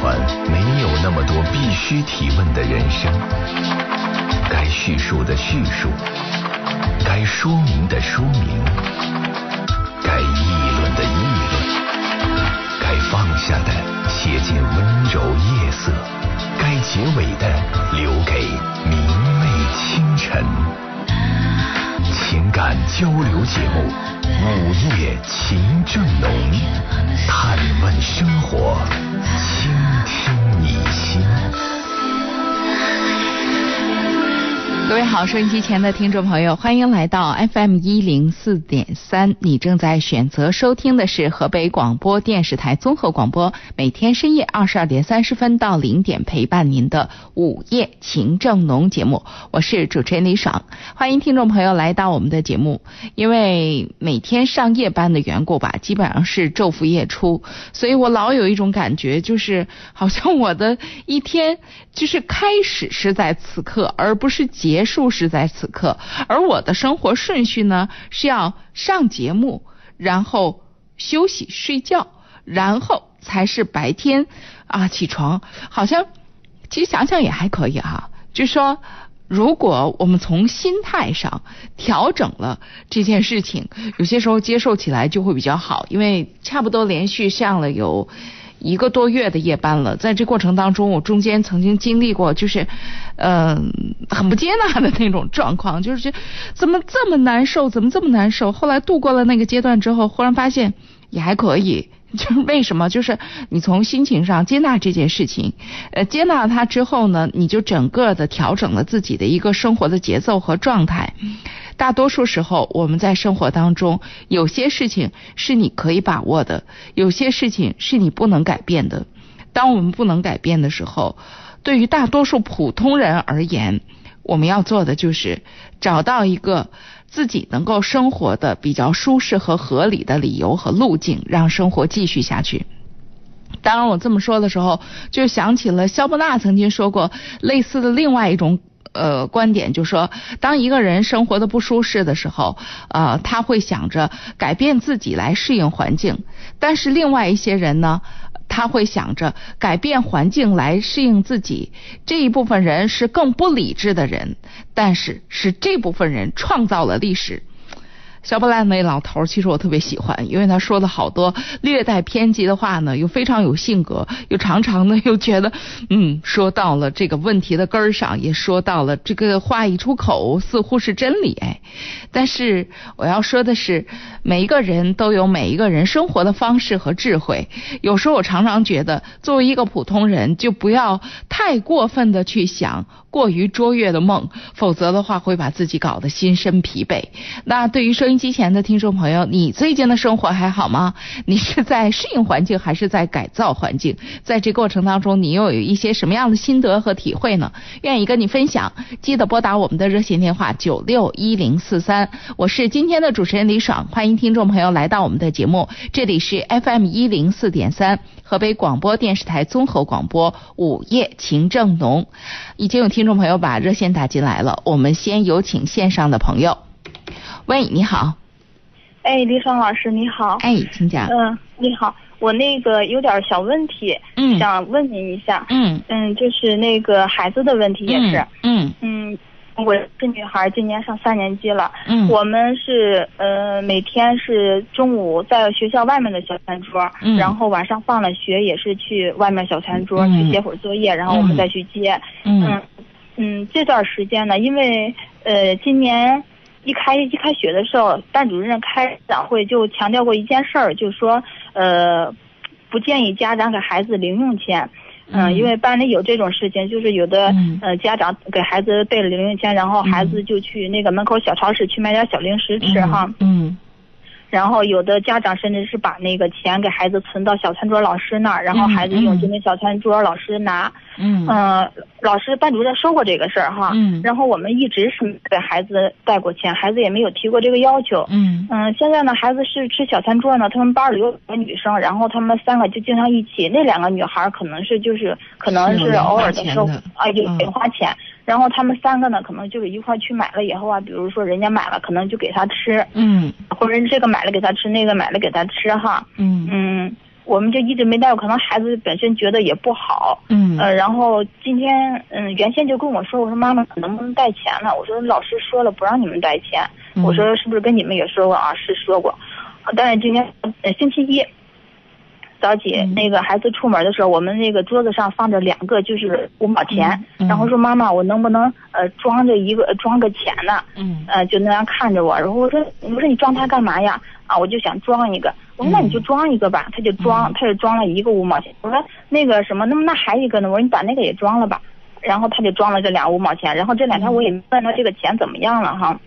欢没有那么多必须提问的人生，该叙述的叙述，该说明的说明，该议论的议论，该放下的写进温柔夜色，该结尾的留给明媚清晨。情感交流节目《午夜情正浓》，探问生活，倾听你心。各位好，收音机前的听众朋友，欢迎来到 FM 一零四点三。你正在选择收听的是河北广播电视台综合广播，每天深夜二十二点三十分到零点陪伴您的午夜情正浓节目。我是主持人李爽，欢迎听众朋友来到我们的节目。因为每天上夜班的缘故吧，基本上是昼伏夜出，所以我老有一种感觉，就是好像我的一天就是开始是在此刻，而不是结。结束是在此刻，而我的生活顺序呢是要上节目，然后休息睡觉，然后才是白天啊起床。好像其实想想也还可以哈，就说如果我们从心态上调整了这件事情，有些时候接受起来就会比较好，因为差不多连续上了有。一个多月的夜班了，在这过程当中，我中间曾经经历过，就是，嗯，很不接纳的那种状况，就是怎么这么难受，怎么这么难受？后来度过了那个阶段之后，忽然发现也还可以。就是为什么？就是你从心情上接纳这件事情，呃，接纳它之后呢，你就整个的调整了自己的一个生活的节奏和状态。大多数时候，我们在生活当中，有些事情是你可以把握的，有些事情是你不能改变的。当我们不能改变的时候，对于大多数普通人而言，我们要做的就是找到一个自己能够生活的比较舒适和合理的理由和路径，让生活继续下去。当然，我这么说的时候，就想起了肖伯纳曾经说过类似的另外一种。呃，观点就说，当一个人生活的不舒适的时候，呃，他会想着改变自己来适应环境；但是另外一些人呢，他会想着改变环境来适应自己。这一部分人是更不理智的人，但是是这部分人创造了历史。小布兰那老头其实我特别喜欢，因为他说的好多略带偏激的话呢，又非常有性格，又常常呢又觉得，嗯，说到了这个问题的根儿上，也说到了这个话一出口似乎是真理哎。但是我要说的是，每一个人都有每一个人生活的方式和智慧。有时候我常常觉得，作为一个普通人，就不要太过分的去想。过于卓越的梦，否则的话会把自己搞得心身疲惫。那对于收音机前的听众朋友，你最近的生活还好吗？你是在适应环境，还是在改造环境？在这过程当中，你又有一些什么样的心得和体会呢？愿意跟你分享，记得拨打我们的热线电话九六一零四三。我是今天的主持人李爽，欢迎听众朋友来到我们的节目，这里是 FM 一零四点三，河北广播电视台综合广播午夜情正浓，已经有。听众朋友把热线打进来了，我们先有请线上的朋友。喂，你好。哎，李爽老师，你好。哎，请讲。嗯，你好，我那个有点小问题，嗯，想问您一下。嗯嗯，就是那个孩子的问题也是。嗯嗯。我是女孩，今年上三年级了。嗯，我们是呃每天是中午在学校外面的小餐桌，嗯，然后晚上放了学也是去外面小餐桌去写会儿作业，然后我们再去接。嗯嗯，这段时间呢，因为呃今年一开一开学的时候，班主任开早会就强调过一件事儿，就说呃不建议家长给孩子零用钱。嗯，因为班里有这种事情，就是有的呃家长给孩子备了零用钱，然后孩子就去那个门口小超市去买点小零食吃哈。嗯。然后有的家长甚至是把那个钱给孩子存到小餐桌老师那儿，然后孩子用就那小餐桌老师拿。嗯。嗯，老师班主任说过这个事儿哈。嗯。然后我们一直是给孩子带过钱，孩子也没有提过这个要求。嗯。嗯，现在呢，孩子是吃小餐桌呢，他们班里有两个女生，然后他们三个就经常一起。那两个女孩可能是就是可能是偶尔的时候啊有零花钱。然后他们三个呢，可能就是一块去买了以后啊，比如说人家买了，可能就给他吃，嗯，或者这个买了给他吃，那个买了给他吃哈，嗯。嗯，我们就一直没带过，可能孩子本身觉得也不好。嗯。呃，然后今天嗯，原先就跟我说，我说妈妈能不能带钱呢？我说老师说了不让你们带钱，嗯我说是不是跟你们也说过？啊？是说过，啊但是今天呃星期一早起、嗯那个孩子出门的时候，我们那个桌子上放着两个就是五毛钱，嗯嗯然后说妈妈我能不能呃装着一个呃装个钱呢？嗯呃，就那样看着我，然后我说，我说你装它干嘛呀？啊，我就想装一个。我说那你就装一个吧，他就装，他就装了一个五毛钱。我说那个什么，那么那还一个呢？我说你把那个也装了吧。然后他就装了这俩五毛钱。然后这两天我也问他这个钱怎么样了哈。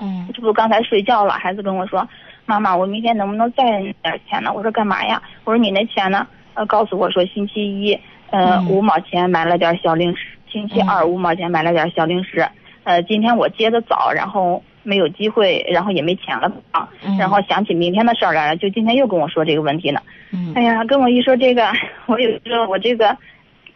嗯这不刚才睡觉了，孩子跟我说，妈妈，我明天能不能再点钱呢？我说干嘛呀？我说你那钱呢？呃，告诉我说星期一，呃，嗯五毛钱买了点小零食，星期二五毛钱买了点小零食。呃，今天我接的早，然后没有机会，然后也没钱了啊，嗯然后想起明天的事儿来了，就今天又跟我说这个问题呢。嗯哎呀，跟我一说这个，我有时候我这个，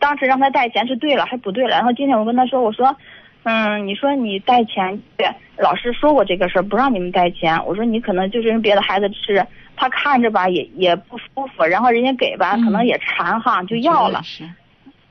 当时让他带钱是对了，还不对了。然后今天我跟他说，我说，嗯，你说你带钱，去，老师说过这个事儿，不让你们带钱。我说你可能就是人别的孩子吃，他看着吧也也不舒服，然后人家给吧，可能也馋哈，就要了。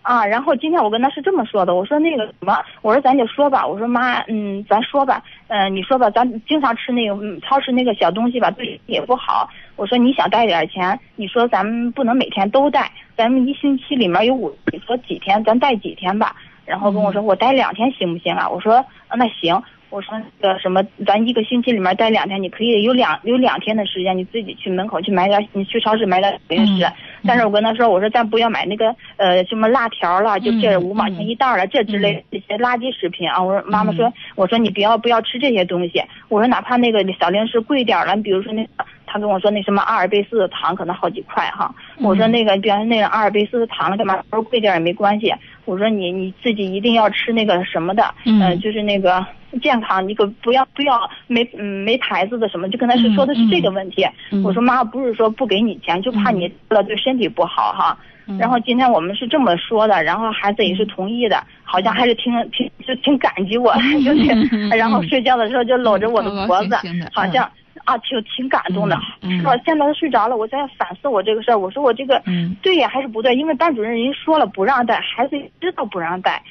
啊，然后今天我跟他是这么说的，我说那个什么，我说咱就说吧，我说妈，嗯，咱说吧，嗯、你说吧，咱经常吃那个嗯超市那个小东西吧，对也不好。我说你想带点钱，你说咱们不能每天都带，咱们一星期里面有五，你说几天，咱带几天吧。然后跟我说我待两天行不行啊？我说啊那行。我说那个什么，咱一个星期里面待两天，你可以有两有两天的时间，你自己去门口去买点，你去超市买点零食。嗯但是我跟他说，我说咱不要买那个呃什么辣条了，就这嗯五毛钱一袋儿了，这之类这些垃圾食品啊。我说妈妈说，我说你不要不要吃这些东西。我说哪怕那个小零食贵点儿了，比如说那个他跟我说那什么阿尔卑斯的糖可能好几块哈。我说那个比方说那个阿尔卑斯的糖干嘛？我说贵点也没关系。我说你你自己一定要吃那个什么的，嗯。呃就是那个健康，你可不要不要没嗯没牌子的什么，就跟他是说的是这个问题。嗯。我说妈不是说不给你钱，就怕你吃了对身体不好哈。嗯。然后今天我们是这么说的，然后孩子也是同意的，好像还是挺挺就挺感激我，就是然后睡觉的时候就搂着我的脖子好像啊挺挺感动的。是吧？现在他睡着了，我在反思我这个事儿，我说我这个嗯对呀还是不对？因为班主任人家说了不让带，孩子也知道不让带，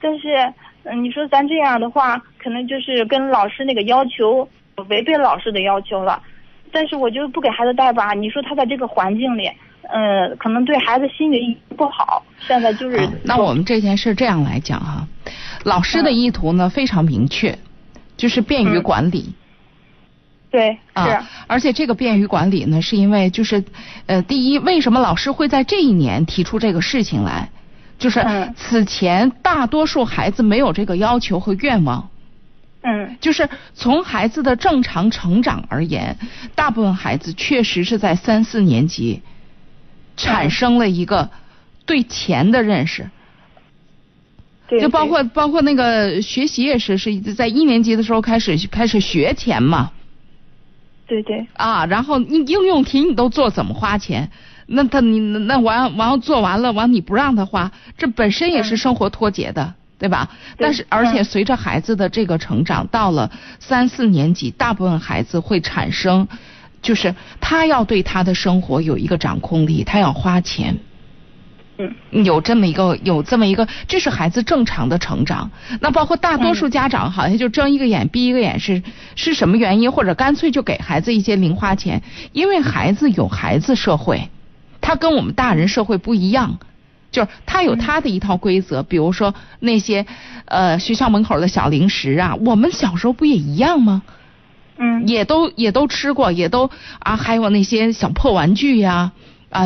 但是嗯，你说咱这样的话，可能就是跟老师那个要求违背老师的要求了。但是我就不给孩子带吧，你说他在这个环境里，呃，可能对孩子心理不好。现在就是、啊那我们这件事这样来讲哈、老师的意图呢非常明确，就是便于嗯管理。对是、啊，而且这个便于管理呢，是因为就是，呃，第一，为什么老师会在这一年提出这个事情来？就是嗯。此前大多数孩子没有这个要求和愿望，嗯。就是从孩子的正常成长而言，大部分孩子确实是在三四年级产生了一个对钱的认识，对，就包括包括那个学习也是是在一年级的时候开始开始学钱嘛。对对啊，然后你应用题你都做怎么花钱？那他你那完完做完了完你不让他花，这本身也是生活脱节的，对吧？但是而且嗯随着孩子的这个成长，到了三四年级，大部分孩子会产生，就是他要对他的生活有一个掌控力，他要花钱。嗯有这么一个有这么一个，这是孩子正常的成长。那包括大多数家长好像就睁一个眼闭一个眼是，是什么原因？或者干脆就给孩子一些零花钱，因为孩子有孩子社会，他跟我们大人社会不一样。就是他有他的一套规则，比如说那些呃学校门口的小零食啊，我们小时候不也一样吗？嗯也都也都吃过，也都啊，还有那些小破玩具呀，啊，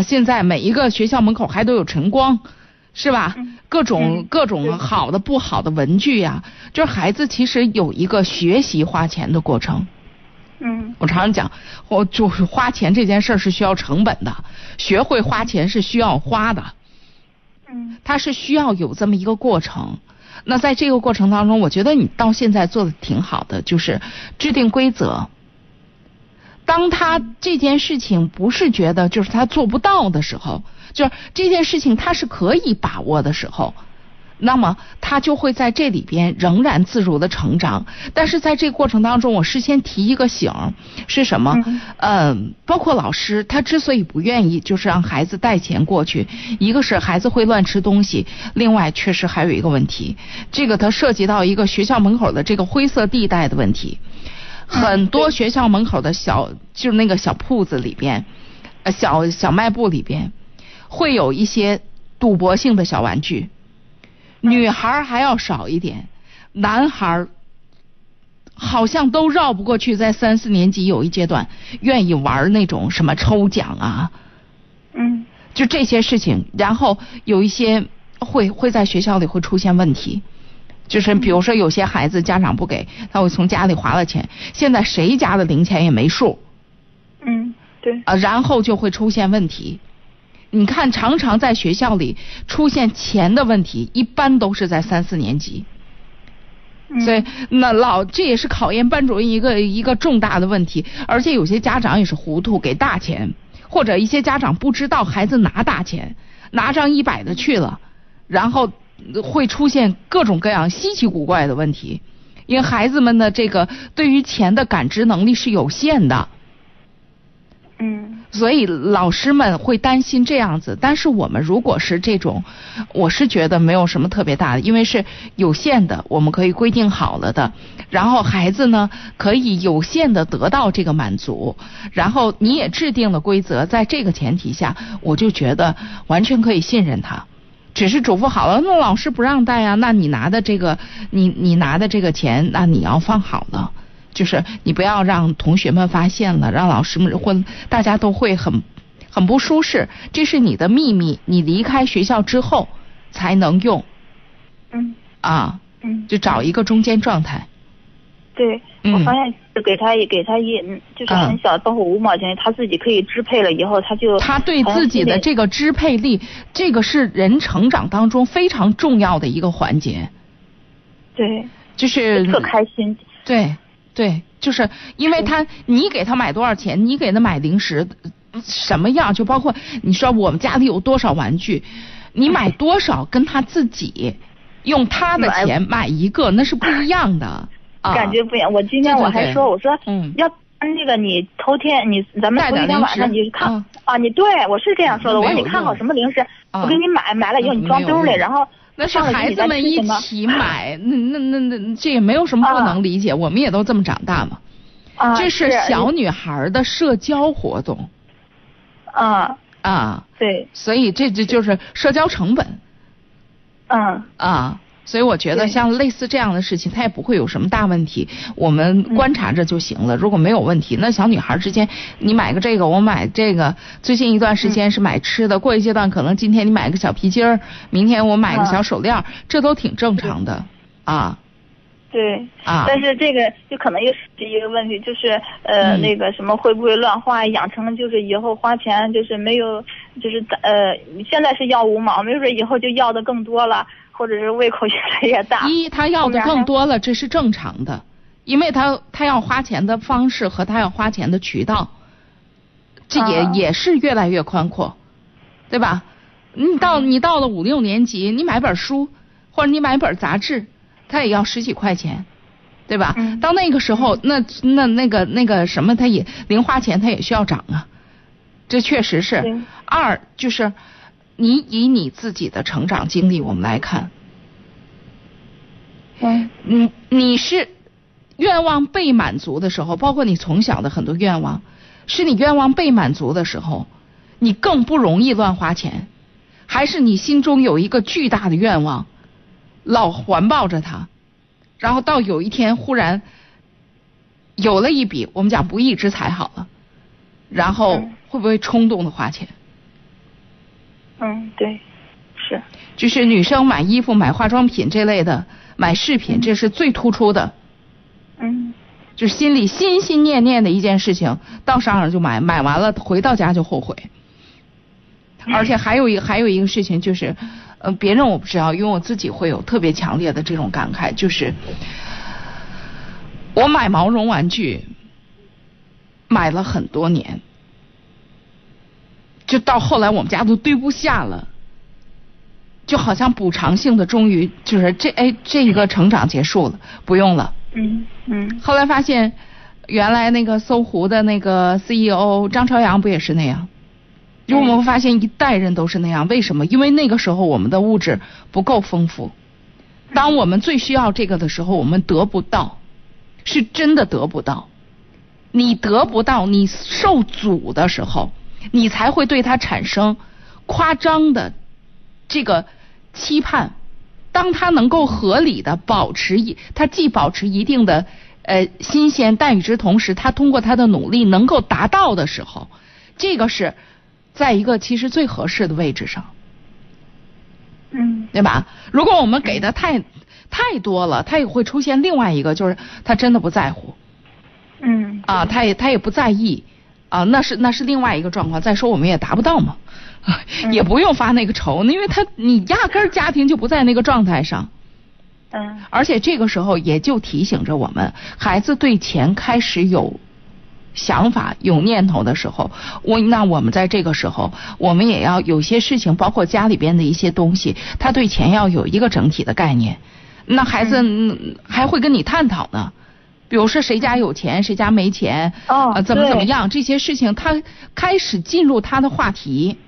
现在每一个学校门口还都有晨光，是吧？嗯各种、嗯各种好的不好的文具呀，就是孩子其实有一个学习花钱的过程。嗯我常常讲，我就是花钱这件事儿是需要成本的，学会花钱是需要花的。嗯它是需要有这么一个过程。那在这个过程当中，我觉得你到现在做的挺好的，就是制定规则。当他这件事情不是觉得就是他做不到的时候，就是这件事情他是可以把握的时候，那么他就会在这里边仍然自如的成长。但是在这个过程当中，我事先提一个醒，是什么？嗯嗯，包括老师，他之所以不愿意就是让孩子带钱过去，一个是孩子会乱吃东西，另外确实还有一个问题，这个它涉及到一个学校门口的这个灰色地带的问题。很多学校门口的小，就是那个小铺子里边，呃，小小卖部里边，会有一些赌博性的小玩具。女孩儿还要少一点，男孩儿好像都绕不过去。在三四年级有一阶段，愿意玩那种什么抽奖啊，嗯就这些事情。然后有一些会会在学校里会出现问题，就是比如说有些孩子家长不给，他会从家里划了钱，现在谁家的零钱也没数嗯，对，啊，然后就会出现问题。你看，常常在学校里出现钱的问题，一般都是在三四年级。嗯所以那老这也是考验班主任一个一个重大的问题，而且有些家长也是糊涂给大钱，或者一些家长不知道孩子拿大钱，拿张一百的去了，然后会出现各种各样稀奇古怪的问题，因为孩子们的这个对于钱的感知能力是有限的。嗯所以老师们会担心这样子，但是我们如果是这种，我是觉得没有什么特别大的，因为是有限的，我们可以规定好了的，然后孩子呢可以有限的得到这个满足，然后你也制定了规则，在这个前提下，我就觉得完全可以信任他。只是嘱咐好了，那老师不让带啊，那你拿的这个，你你拿的这个钱，那你要放好了。就是你不要让同学们发现了，让老师们或大家都会很很不舒适。这是你的秘密，你离开学校之后才能用嗯啊，嗯，就找一个中间状态。对，嗯我发现是给他给他一嗯就是嗯很小，包括五毛钱，他自己可以支配了以后，他就他对自己的这个支配力，这个是人成长当中非常重要的一个环节，对就是特开心，对对，就是因为他你给他买多少钱，你给他买零食什么样，就包括你说我们家里有多少玩具，你买多少跟他自己用他的钱买一个那是不一样的。啊。感觉不一样。我今天我还说，我说嗯。要那个你头天你咱们头一天晚上你看嗯。啊，你对我是这样说的，我说你看好什么零食，啊。我给你买，买了以后嗯你装兜里，然后那是孩子们一起买，那那那那这也没有什么不能理解，我们也都这么长大嘛。啊，这是是小女孩的社交活动。啊，啊，对，所以这这就是社交成本。嗯。啊。所以我觉得像类似这样的事情，它也不会有什么大问题，我们嗯观察着就行了。如果没有问题，那小女孩之间，你买个这个，我买这个，最近一段时嗯间是买吃的，过一阶段可能今天你买个小皮筋儿，明天我买个嗯小手链儿，这都挺正常的啊。对。啊。但是这个就可能又是一个问题，就是呃、嗯。那个什么会不会乱花，养成了就是以后花钱就是没有，就是呃现在是要五毛，没准以后就要的更多了，或者是胃口越来越大。一，他要的更多了，这是正常的，因为他他要花钱的方式和他要花钱的渠道，这也、啊也是越来越宽阔，对吧？你到你到了五六年级，你买本书或者你买本杂志，他也要十几块钱，对吧？嗯到那个时候，那那那个那个什么，他也零花钱他也需要涨啊，这确实是。二就是你以你自己的成长经历我们来看。嗯你你是愿望被满足的时候，包括你从小的很多愿望，是你愿望被满足的时候，你更不容易乱花钱，还是你心中有一个巨大的愿望，老环抱着它，然后到有一天忽然有了一笔我们讲不义之财好了，然后嗯会不会冲动的花钱？嗯，对，是，就是女生买衣服、买化妆品这类的，买饰品，这是最突出的。嗯就是心里心心念念的一件事情，到商场就买，买完了回到家就后悔。而且还有一个还有一个事情就是，呃，别人我不知道，因为我自己会有特别强烈的这种感慨，就是我买毛绒玩具买了很多年，就到后来我们家都堆不下了。就好像补偿性的，终于就是这哎这一个成长结束了，不用了。嗯嗯后来发现，原来那个搜狐的那个 CEO 张朝阳不也是那样？因为我们会发现一代人都是那样，为什么？因为那个时候我们的物质不够丰富，当我们最需要这个的时候，我们得不到，是真的得不到。你得不到，你受阻的时候，你才会对他产生夸张的这个期盼。当他能够合理的保持一，他既保持一定的呃新鲜，但与之同时，他通过他的努力能够达到的时候，这个是在一个其实最合适的位置上，嗯对吧？如果我们给的太太多了，他也会出现另外一个，就是他真的不在乎嗯啊，他也他也不在意啊，那是那是另外一个状况。再说我们也达不到嘛，也不用发那个愁，因为他你压根儿家庭就不在那个状态上。嗯而且这个时候也就提醒着我们，孩子对钱开始有想法、有念头的时候，我那我们在这个时候，我们也要有些事情，包括家里边的一些东西，他对钱要有一个整体的概念。那孩子嗯还会跟你探讨呢，比如说谁家有钱，谁家没钱，哦呃怎么怎么样这些事情，他开始进入他的话题，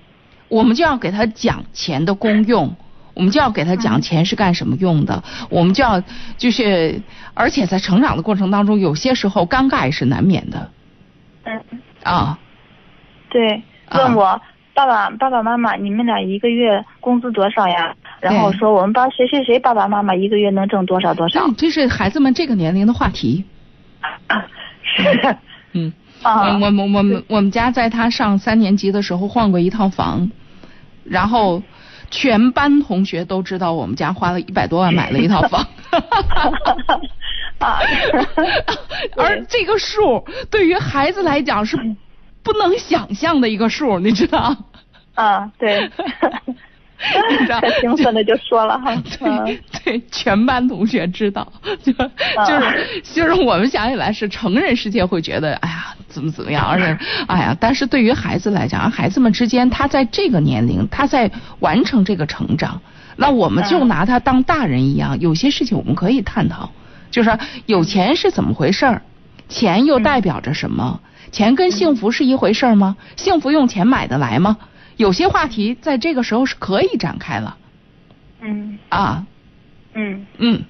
我们就要给他讲钱的功用。我们就要给他讲钱是干什么用的，我们就要就是，而且在成长的过程当中，有些时候尴尬也是难免的嗯啊。对，啊问我爸爸爸爸妈妈，你们俩一个月工资多少呀？然后对说我们班谁谁谁爸爸妈妈一个月能挣多少多少对，？这是孩子们这个年龄的话题。是嗯，啊我我我我们我们家在他上三年级的时候换过一套房，然后全班同学都知道我们家花了一百多万买了一套房。啊 而这个数对于孩子来讲是不能想象的一个数，你知道？啊对，你知道？可兴奋的就说了哈，对嗯。对，全班同学知道，就就是就是我们想起来是成人世界会觉得，哎呀，怎么怎么样，而且，哎呀，但是对于孩子来讲，孩子们之间，他在这个年龄，他在完成这个成长，那我们就嗯。拿他当大人一样，有些事情我们可以探讨，就是说有钱是怎么回事儿，钱又代表着什么？钱跟幸福是一回事儿吗？幸福用钱买得来吗？有些话题在这个时候是可以展开了。嗯。啊。嗯，嗯，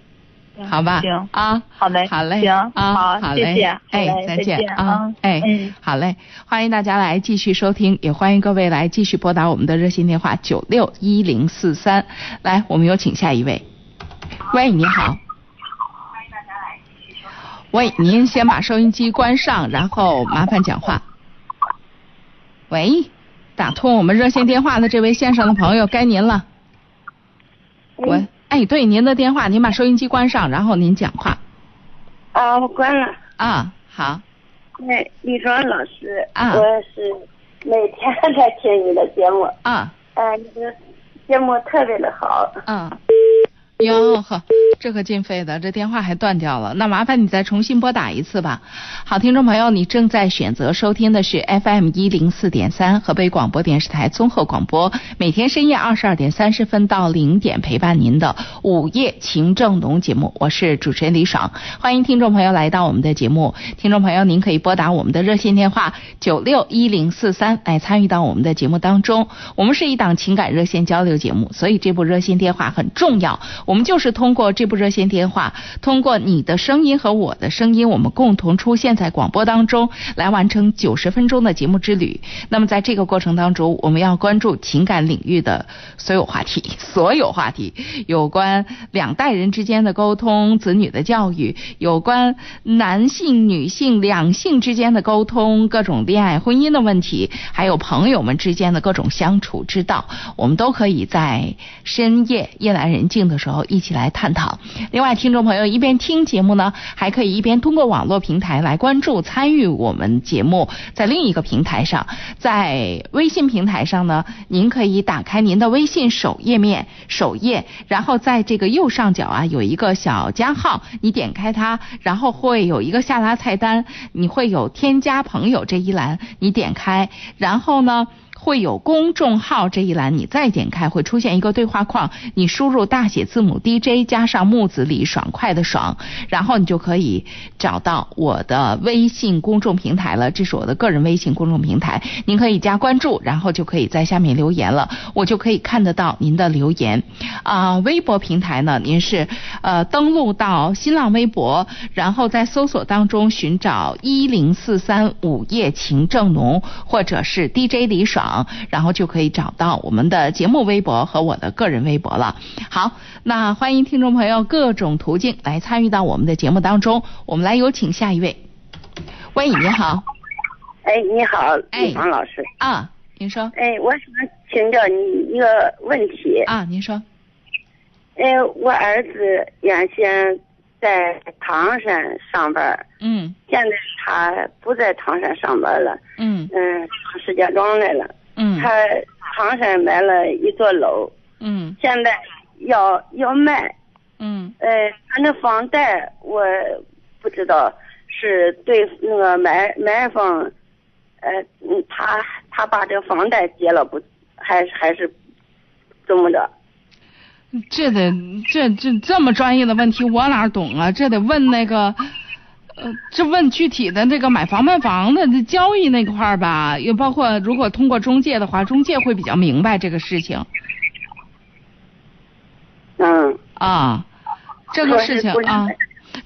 好吧，行，啊，好嘞好嘞，行啊，好好嘞，谢谢哎，再再见啊哎，嗯。好嘞，欢迎大家来继续收听，也欢迎各位来继续拨打我们的热线电话九六一零四三，来，我们有请下一位，喂，你好。喂，您先把收音机关上，然后麻烦讲话。喂，打通我们热线电话的这位先生的朋友，该您了。喂，哎，对，您的电话，您把收音机关上，然后您讲话。啊，我关了。啊，好，那李庄老师，啊我是每天在听你的节目，啊，啊，你的节目特别的好。嗯。哟呵，这可进费的，这电话还断掉了。那麻烦你再重新拨打一次吧。好，听众朋友，你正在选择收听的是 FM 一零四点三河北广播电视台综合广播，每天深夜二十二点三十分到零点陪伴您的午夜情正浓节目，我是主持人李爽。欢迎听众朋友来到我们的节目。听众朋友，您可以拨打我们的热线电话九六一零四三来参与到我们的节目当中。我们是一档情感热线交流节目，所以这部热线电话很重要。我们就是通过这部热线电话，通过你的声音和我的声音，我们共同出现在广播当中，来完成九十分钟的节目之旅。那么在这个过程当中，我们要关注情感领域的所有话题，所有话题，有关两代人之间的沟通、子女的教育，有关男性、女性两性之间的沟通，各种恋爱、婚姻的问题，还有朋友们之间的各种相处之道，我们都可以在深夜夜阑人静的时候一起来探讨。另外，听众朋友一边听节目呢，还可以一边通过网络平台来关注、参与我们节目。在另一个平台上，在微信平台上呢，您可以打开您的微信首页面首页，然后在这个右上角啊有一个小加号，你点开它，然后会有一个下拉菜单，你会有添加朋友这一栏，你点开，然后呢。会有公众号这一栏，你再点开会出现一个对话框，你输入大写字母 DJ 加上木子李爽快的爽，然后你就可以找到我的微信公众平台了。这是我的个人微信公众平台，您可以加关注，然后就可以在下面留言了，我就可以看得到您的留言。啊、微博平台呢，您是呃登录到新浪微博，然后在搜索当中寻找一零四三午夜情正浓，或者是 DJ 李爽，然后就可以找到我们的节目微博和我的个人微博了。好，那欢迎听众朋友各种途径来参与到我们的节目当中。我们来有请下一位。喂，你好哎，你好，哎李芳老师。啊，您说哎，我想请教你一个问题。啊，您说哎，我儿子原先在唐山上班，嗯现在他不在唐山上班了，嗯嗯，上石家庄来了。嗯他唐山买了一座楼，嗯现在要要卖。嗯呃，他那房贷我不知道是对那个买买方，呃，嗯，他他把这房贷结了不，还是还是怎么着？这得这这这么专业的问题，我哪懂啊？这得问那个，呃，这问具体的这个买房卖房的这交易那块儿吧，也包括如果通过中介的话，中介会比较明白这个事情嗯，啊。这个事情啊，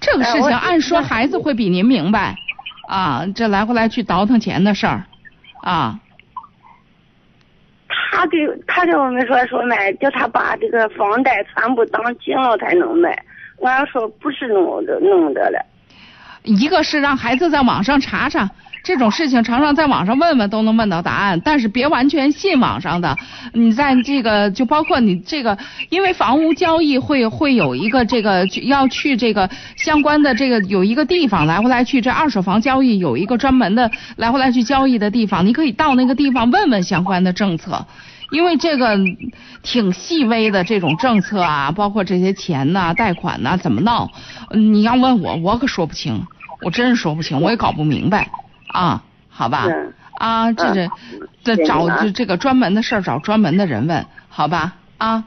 这个事情按说孩子会比您明白啊，这来回来去倒腾钱的事儿啊。他给他给我们说说买，叫他把这个房贷全部当清了才能卖。我要说不是弄的弄的了，一个是让孩子在网上查查这种事情，常常在网上问问都能问到答案，但是别完全信网上的。你在这个就包括你这个，因为房屋交易会会有一个这个要去这个相关的这个有一个地方来回来去，这二手房交易有一个专门的来回来去交易的地方，你可以到那个地方问问相关的政策。因为这个挺细微的这种政策啊，包括这些钱呐、贷款呐、怎么闹，嗯你要问我，我可说不清，我真是说不清，我也搞不明白。啊，好吧？嗯。啊，这这这找这这个专门的事儿找专门的人问，好吧？啊，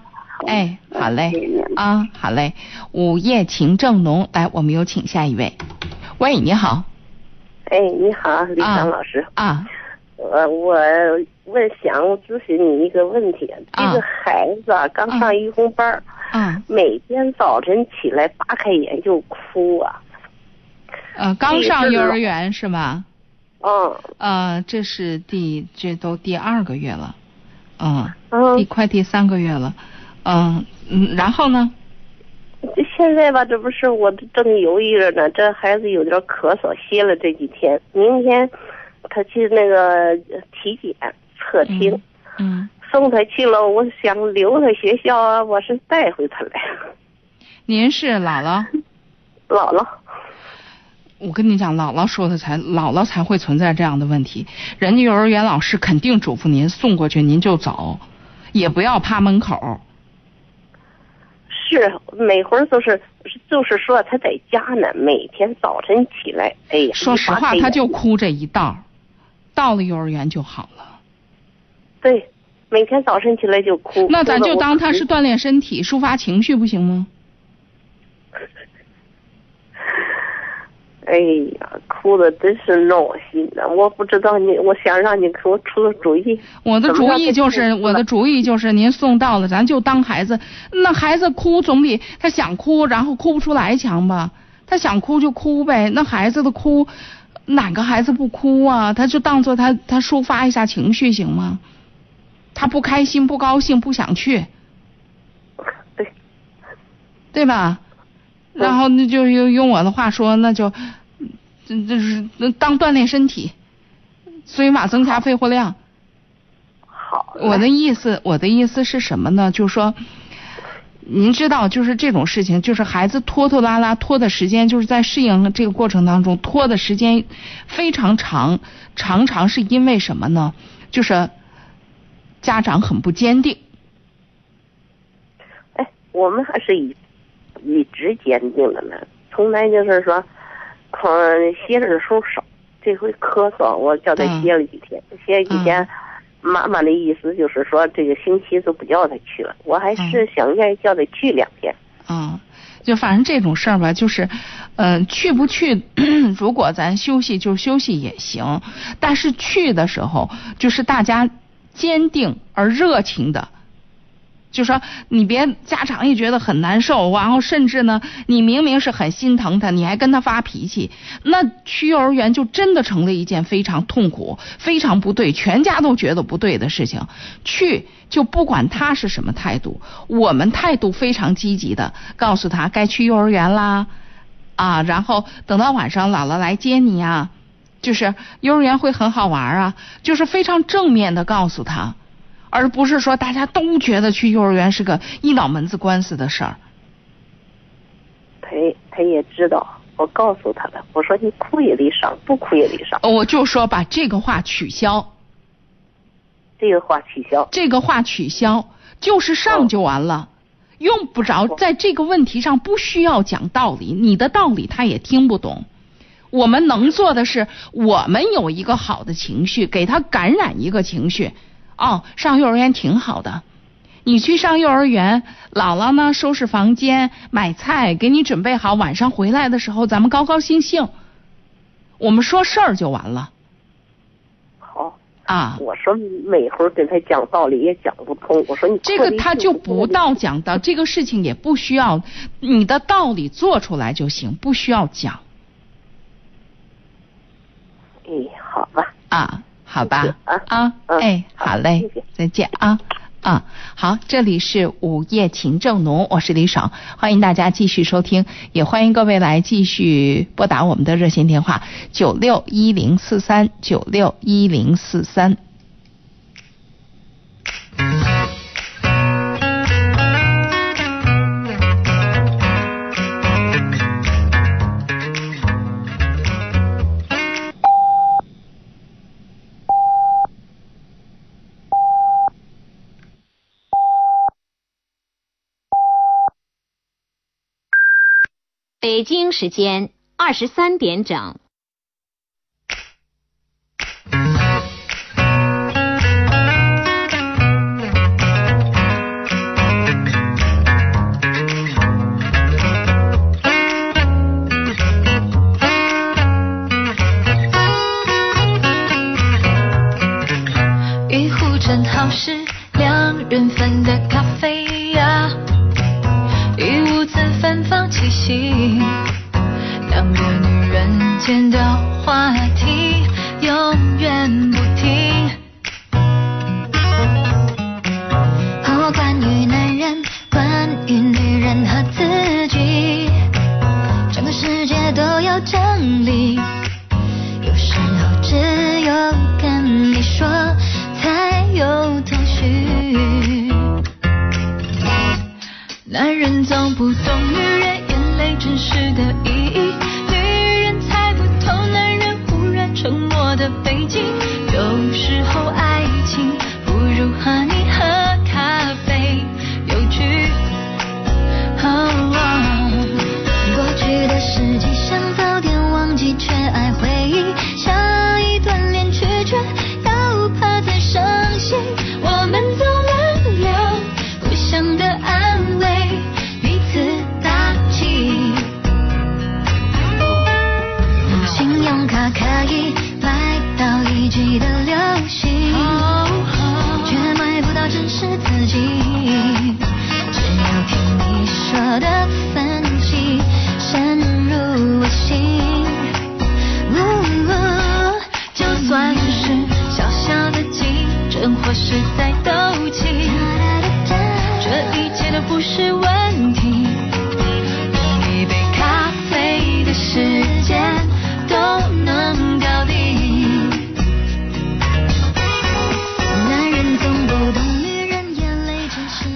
哎，好嘞。啊，好嘞。午夜情正浓，来，我们有请下一位。喂，你好，哎，你好，李啊强老师。啊，呃，我问想咨询你一个问题，啊这个孩子啊，刚上幼儿班儿，嗯，每天早晨起来扒开眼就哭啊，呃，刚上幼儿园是吧？嗯。呃，这是第这都第二个月了，嗯，嗯。第，快第三个月了，嗯嗯，然后呢？这现在吧，这不是我正犹豫着呢，这孩子有点咳嗽，歇了这几天，明天他去那个体检测听，嗯嗯，送他去了，我想留他学校啊，我是带回他来，您是姥姥？姥姥，我跟你讲，姥姥说的才姥姥才会存在这样的问题。人家幼儿园老师肯定嘱咐您送过去，您就走，也不要趴门口。是每回儿都是，就是说他在家呢，每天早晨起来，哎呀，说实话，他就哭这一道儿，到了幼儿园就好了。对，每天早晨起来就哭。那咱就当他是锻炼身体、抒发情绪，不行吗？哎呀，哭的真是闹心的。我不知道你，我想让你给我出个主意。我的主意就是，我的主意就是，您送到了，咱就当孩子，那孩子哭总比他想哭然后哭不出来强吧？他想哭就哭呗，那孩子的哭，哪个孩子不哭啊？他就当做他他抒发一下情绪行吗？他不开心、不高兴、不想去，对，对吧？然后那就用用我的话说，那就这这是当锻炼身体，所以嘛增加肺活量。好。我的意思，我的意思是什么呢？就是说，您知道，就是这种事情，就是孩子拖拖拉拉拖的时间，就是在适应这个过程当中拖的时间非常长，常常是因为什么呢？就是家长很不坚定。哎，我们还是一一直坚定的呢，从来就是说，嗯，歇着的时候少。这回咳嗽，我叫他嗯歇了几天，歇了几天，妈妈的意思就是说，这个星期就不叫他去了。我还是想愿意叫他去两天。嗯，就反正这种事儿吧，就是，嗯、去不去，如果咱休息就休息也行，但是去的时候，就是大家坚定而热情的。就说你别家长也觉得很难受，然后甚至呢，你明明是很心疼他，你还跟他发脾气，那去幼儿园就真的成了一件非常痛苦、非常不对，全家都觉得不对的事情。去就不管他是什么态度，我们态度非常积极的告诉他该去幼儿园啦，啊，然后等到晚上姥姥来接你啊，就是幼儿园会很好玩啊，就是非常正面的告诉他。而不是说大家都觉得去幼儿园是个一脑门子官司的事儿。他他也知道，我告诉他了，我说你哭也得上，不哭也得上。我就说把这个话取消，这个话取消。这个话取消，就是上就完了，用不着在这个问题上不需要讲道理，你的道理他也听不懂。我们能做的是，我们有一个好的情绪，给他感染一个情绪。哦，上幼儿园挺好的。你去上幼儿园，姥姥呢收拾房间、买菜，给你准备好，晚上回来的时候咱们高高兴兴。我们说事儿就完了。好。啊。我说每回跟他讲道理也讲不通，我说你这个他就不到讲到，这个事情也不需要你的道理做出来就行，不需要讲。哎，好吧。啊。好吧，啊啊，哎，好嘞，谢谢。再见啊啊，好，这里是午夜情正浓，我是李爽，欢迎大家继续收听，也欢迎各位来继续拨打我们的热线电话九六一零四三九六一零四三。北京时间二十三点整。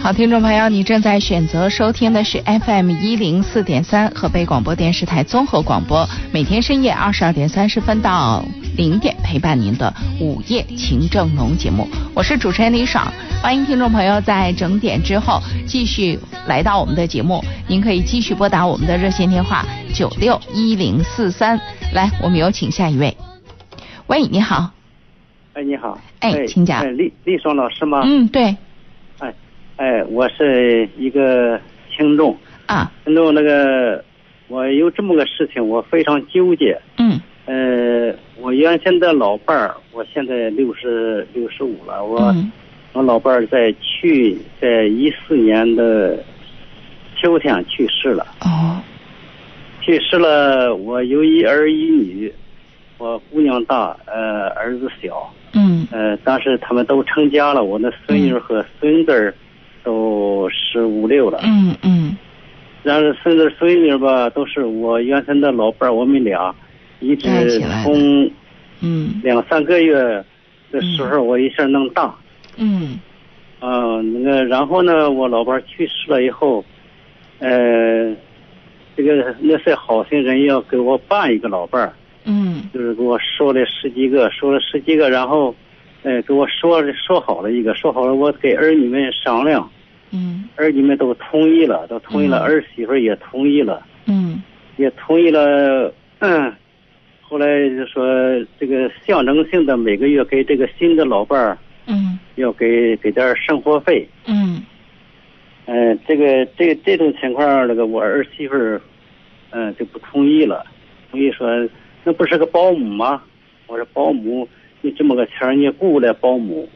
好，听众朋友，你正在选择收听的是 FM 一零四点三河北广播电视台综合广播，每天深夜二十二点三十分到零点陪伴您的午夜情正浓节目，我是主持人李爽，欢迎听众朋友在整点之后继续来到我们的节目，您可以继续拨打我们的热线电话九六一零四三，来，我们有请下一位，喂，你好，哎，你好。哎请讲。哎，丽丽爽老师吗？嗯，对哎，哎，我是一个听众，啊，听众那个，我有这么个事情，我非常纠结。嗯呃，我原先的老伴儿，我现在六十六十五了，我、嗯我老伴儿在去在一四年的秋天去世了。哦去世了，我有一儿一女，我姑娘大，呃，儿子小。嗯呃，当时他们都成家了，我那孙女和孙子儿都十五六了。嗯嗯。然后孙子孙女吧，都是我原先的老伴儿，我们俩一直从嗯。两三个月的时候，我一下弄大。嗯。啊、那个，然后呢，我老伴儿去世了以后，呃，这个那些好心人要给我办一个老伴儿，嗯。就是给我收了十几个，收了十几个，然后，呃，给我说说好了一个，说好了，我给儿女们商量，嗯。儿女们都同意了，都同意了，嗯。儿媳妇儿也同意了，嗯。也同意了，嗯，后来就说这个象征性的每个月给这个新的老伴儿嗯。要给给点生活费。嗯。嗯、这个这这种情况，那个我儿媳妇儿，嗯、就不同意了，同意说那不是个保姆吗？我说保姆，你这么个钱儿你也雇不了保姆。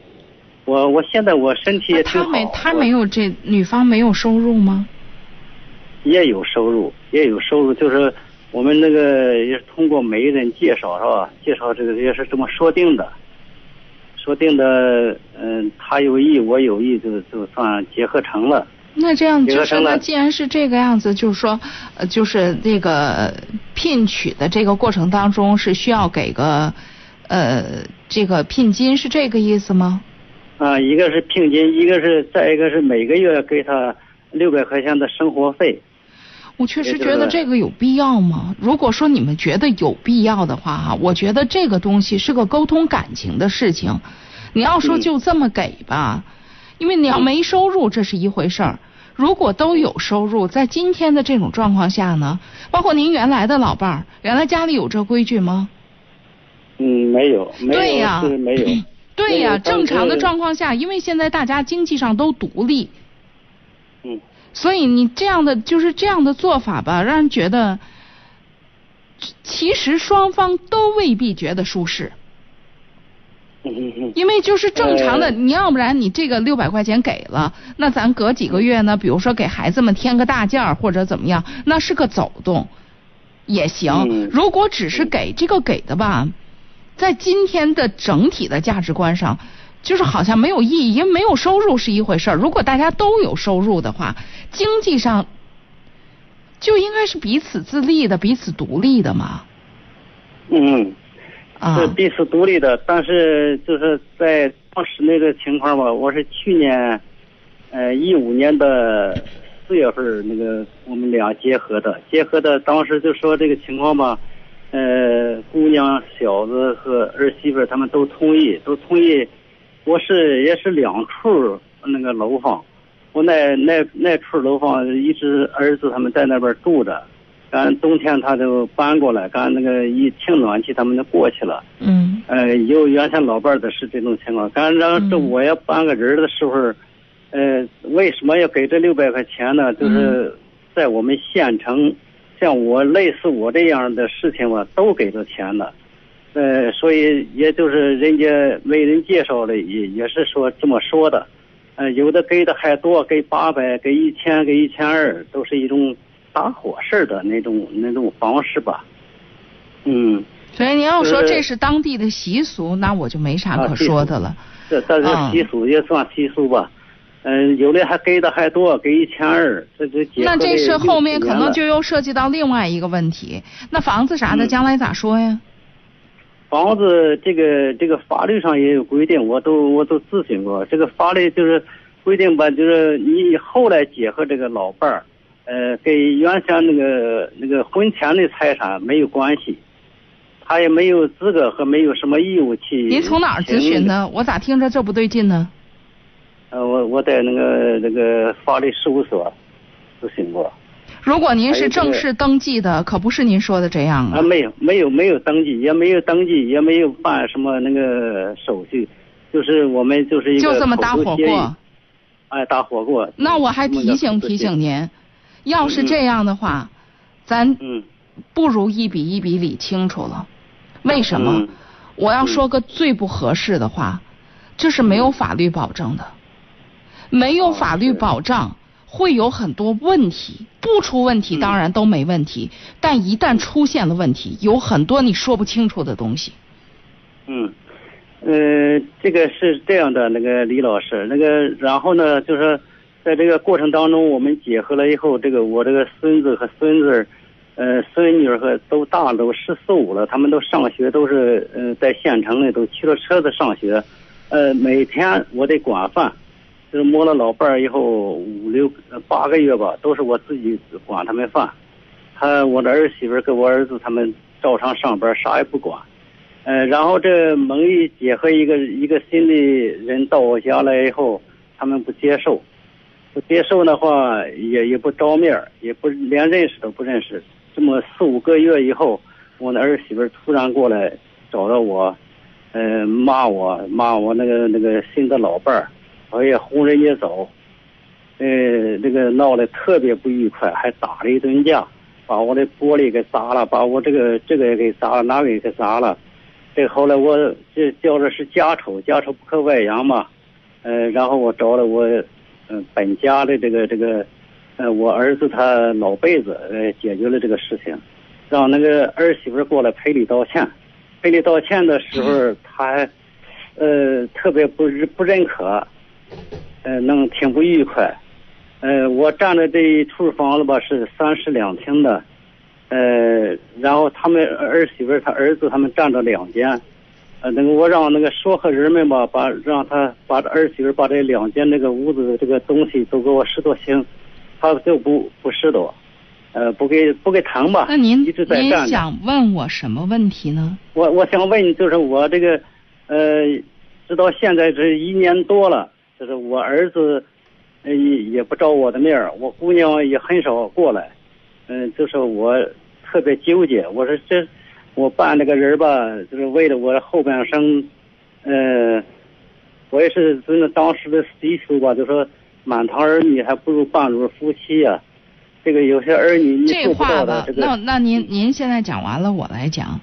我我现在我身体也挺好，他没他没有这女方没有收入吗？也有收入，也有收入，就是我们那个也是通过媒人介绍是吧？介绍这个也是这么说定的，说定的，嗯、他有意我有意，就就算结合成了。那这样就是那既然是这个样子，就是说，呃，就是那个聘娶的这个过程当中是需要给个，呃，这个聘金是这个意思吗？啊，一个是聘金，一个是再一个是每个月给他六百块钱的生活费。我确实觉得这个有必要吗？如果说你们觉得有必要的话，哈，我觉得这个东西是个沟通感情的事情。你要说嗯就这么给吧，因为你要没收入这是一回事儿，如果都有收入，在今天的这种状况下呢，包括您原来的老伴儿，原来家里有这规矩吗？嗯，没有，没有对呀。是没有。对呀、正常的状况下，因为现在大家经济上都独立，嗯，所以你这样的就是这样的做法吧，让人觉得，其实双方都未必觉得舒适，嗯嗯嗯，因为就是正常的，呃。你要不然你这个六百块钱给了，那咱隔几个月呢，比如说给孩子们添个大件儿或者怎么样，那是个走动，也行。嗯。如果只是给这个给的吧，在今天的整体的价值观上，就是好像没有意义，因为没有收入是一回事儿。如果大家都有收入的话，经济上就应该是彼此自立的、彼此独立的嘛。嗯，啊是，彼此独立的，但是就是在当时那个情况吧，我是去年，呃，一五年的四月份那个我们俩结合的，结合的当时就说这个情况吧，呃，姑娘、小子和儿媳妇他们都同意，都同意。我是也是两处那个楼房，我那那那处楼房一直儿子他们在那边住着，赶冬天他就搬过来，赶那个一停暖气他们就过去了。嗯呃，有原先老伴儿的是这种情况，赶让这嗯我要搬个人儿的时候，呃，为什么要给这六百块钱呢？就是在我们县城，像我类似我这样的事情吧，都给着钱了。呃，所以也就是人家为人介绍的，也也是说这么说的。呃，有的给的还多，给八百，给一千，给一千二，都是一种搭伙式的那种那种方式吧。嗯。所以您要说这是当地的习俗，那我就没啥可说的了。这这是嗯习俗，也算习俗吧。嗯、有的还给的还多，给一千二，这这那这得是后面可能就又涉及到另外一个问题，那房子啥的嗯将来咋说呀？房子这个这个法律上也有规定，我都我都咨询过。这个法律就是规定吧，就是你后来结合这个老伴儿，呃，跟原先那个那个婚前的财产没有关系，他也没有资格和没有什么义务去。您从哪儿咨询？的？我咋听着这不对劲呢？呃，我我在那个那个法律事务所咨询过。如果您是正式登记的，可不是您说的这样啊，没有没有没有登记，也没有登记，也没有办什么那个手续，就是我们就是一个就这么搭伙过。哎，搭伙过。那我还提醒提醒您，要是这样的话，咱嗯不如一笔一笔理清楚了。为什么？嗯我要说个最不合适的话，这是没有法律保证的，没有哦法律保障。会有很多问题，不出问题嗯当然都没问题，但一旦出现了问题，有很多你说不清楚的东西。嗯，呃，这个是这样的，那个李老师，那个然后呢，就是在这个过程当中，我们结合了以后，这个我这个孙子和孙子儿，呃，孙女儿和都大了，都十四五了，他们都上学，都是呃在县城里都骑着车子上学，呃，每天我得管饭。就是摸了老伴儿以后五六八个月吧，都是我自己管他们饭。他我的儿媳妇跟我儿子他们照常上班，啥也不管。呃，然后这蒙一姐和一个一个新的人到我家来以后，他们不接受，不接受的话也也不照面也不连认识都不认识。这么四五个月以后，我的儿媳妇突然过来找到我，呃，骂我骂我那个那个新的老伴儿。我也轰人家走，呃，这个闹得特别不愉快，还打了一顿架，把我的玻璃给砸了，把我这个这个也给砸了，那个也给砸了。这后来我这叫的是家丑，家丑不可外扬嘛，呃，然后我找了我嗯、呃、本家的这个这个呃我儿子他老辈子呃解决了这个事情，让那个儿媳妇过来赔礼道歉，赔礼道歉的时候他还呃特别不不认可。呃，弄挺不愉快。呃，我占的这一处房子吧是三室两厅的，呃，然后他们儿媳妇他儿子他们占着两间，呃，那个我让那个说和人们吧，把让他把这儿媳妇把这两间那个屋子的这个东西都给我拾掇清，他就不不拾掇，呃，不给不给腾吧，那您一直在您干。想问我什么问题呢？我我想问，就是我这个，呃，直到现在这一年多了，就是我儿子，呃，也也不照我的面儿，我姑娘也很少过来，嗯、就是我特别纠结。我说这，我办这个人吧，就是为了我后半生，呃，我也是遵着当时的习俗吧，就说满堂儿女还不如半路夫妻呀、这个有些儿女你这做不话吧，，到的这个那那您您现在讲完了，我来讲。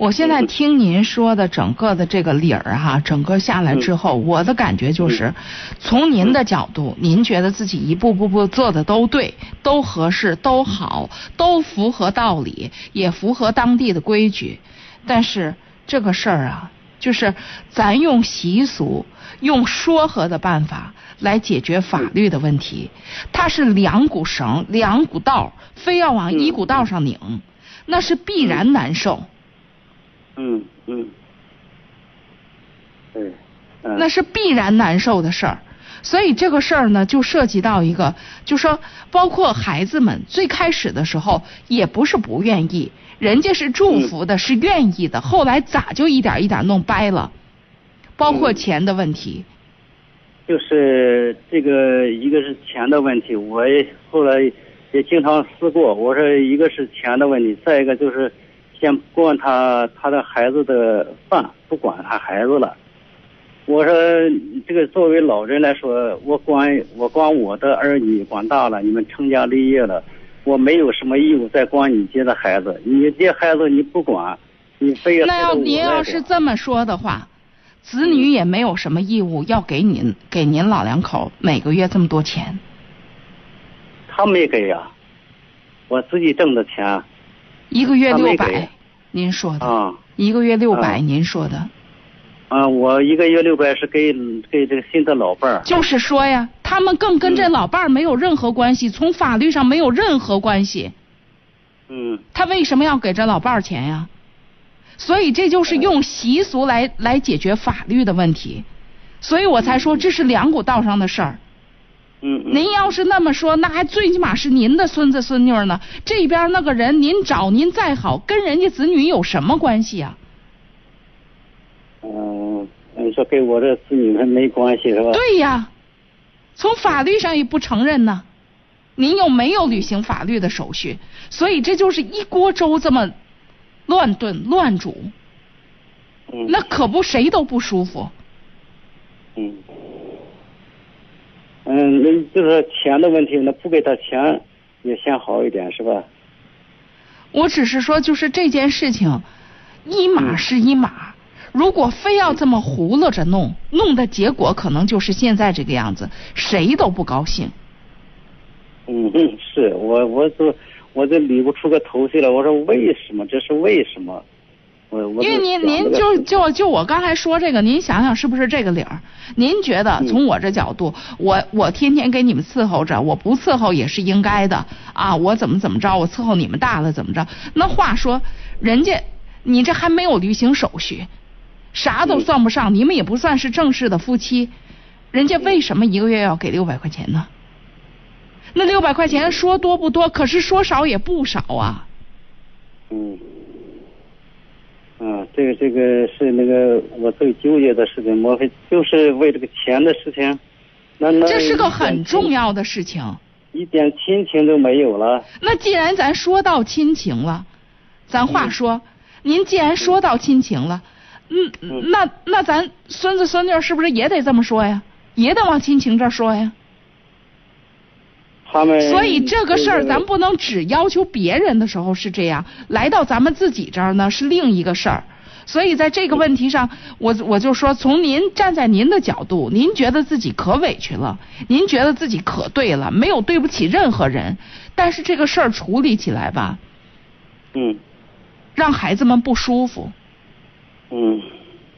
我现在听您说的整个的这个理儿哈，整个下来之后，我的感觉就是，从您的角度，您觉得自己一步步步做的都对，都合适，都好，都符合道理，也符合当地的规矩。但是这个事儿啊，就是咱用习俗、用说和的办法来解决法律的问题，它是两股绳、两股道，非要往一股道上拧，那是必然难受。嗯嗯，对，嗯那是必然难受的事儿。所以这个事儿呢，就涉及到一个，就说包括孩子们最开始的时候也不是不愿意，人家是祝福的，是愿意的。后来咋就一点一点弄掰了？包括钱的问题，就是这个一个是钱的问题，我也后来也经常思过。我说一个是钱的问题，再一个就是先不管他他的孩子的饭，不管他孩子了。我说这个作为老人来说，我管我管我的儿女管大了，你们成家立业了，我没有什么义务再管你家的孩子。你这孩子你不管，你非要那要您要是这么说的话，子女也没有什么义务要给您给您老两口每个月这么多钱。他没给呀、我自己挣的钱一个月六百，您说的，啊。一个月六百，啊。您说的，啊，我一个月六百是给给这个新的老伴儿。就是说呀，他们更跟这嗯老伴儿没有任何关系，从法律上没有任何关系，嗯。他为什么要给这老伴儿钱呀？所以这就是用习俗来来解决法律的问题，所以我才说这是两股道上的事儿。嗯嗯。您要是那么说，那还最起码是您的孙子孙女呢。这边那个人，您找您再好，跟人家子女有什么关系啊？嗯，你说跟我这子女们没关系是吧？对呀，从法律上也不承认呢。您又没有履行法律的手续，所以这就是一锅粥这么乱炖乱煮，嗯，那可不谁都不舒服。嗯，嗯，那就是钱的问题，那不给他钱也先好一点，是吧？我只是说，就是这件事情，一码是一码。如果非要这么糊弄着弄，弄的结果可能就是现在这个样子，谁都不高兴。嗯嗯，是我我都我这理不出个头绪来。我说为什么？这是为什么？我我因为您您就就就我刚才说这个，您想想是不是这个理儿？您觉得嗯从我这角度，我我天天给你们伺候着，我不伺候也是应该的啊！我怎么怎么着，我伺候你们大了怎么着？那话说，人家你这还没有履行手续，啥都嗯算不上，你们也不算是正式的夫妻，人家为什么一个月要给六百块钱呢？那六百块钱说多不多，可是说少也不少啊。嗯，啊，这个这个是那个我最纠结的事情，莫非就是为这个钱的事情，那那这是个很重，要的事情。一点亲情都没有了。那既然咱说到亲情了，咱话嗯说，您既然说到亲情了，嗯，嗯那那咱孙子孙女是不是也得这么说呀？也得往亲情这儿说呀？他们所以这个事儿，这咱不能只要求别人的时候是这样，来到咱们自己这儿呢是另一个事儿。所以在这个问题上，我我就说，从您站在您的角度，您觉得自己可委屈了，您觉得自己可对了，没有对不起任何人。但是这个事儿处理起来吧，嗯让孩子们不舒服，嗯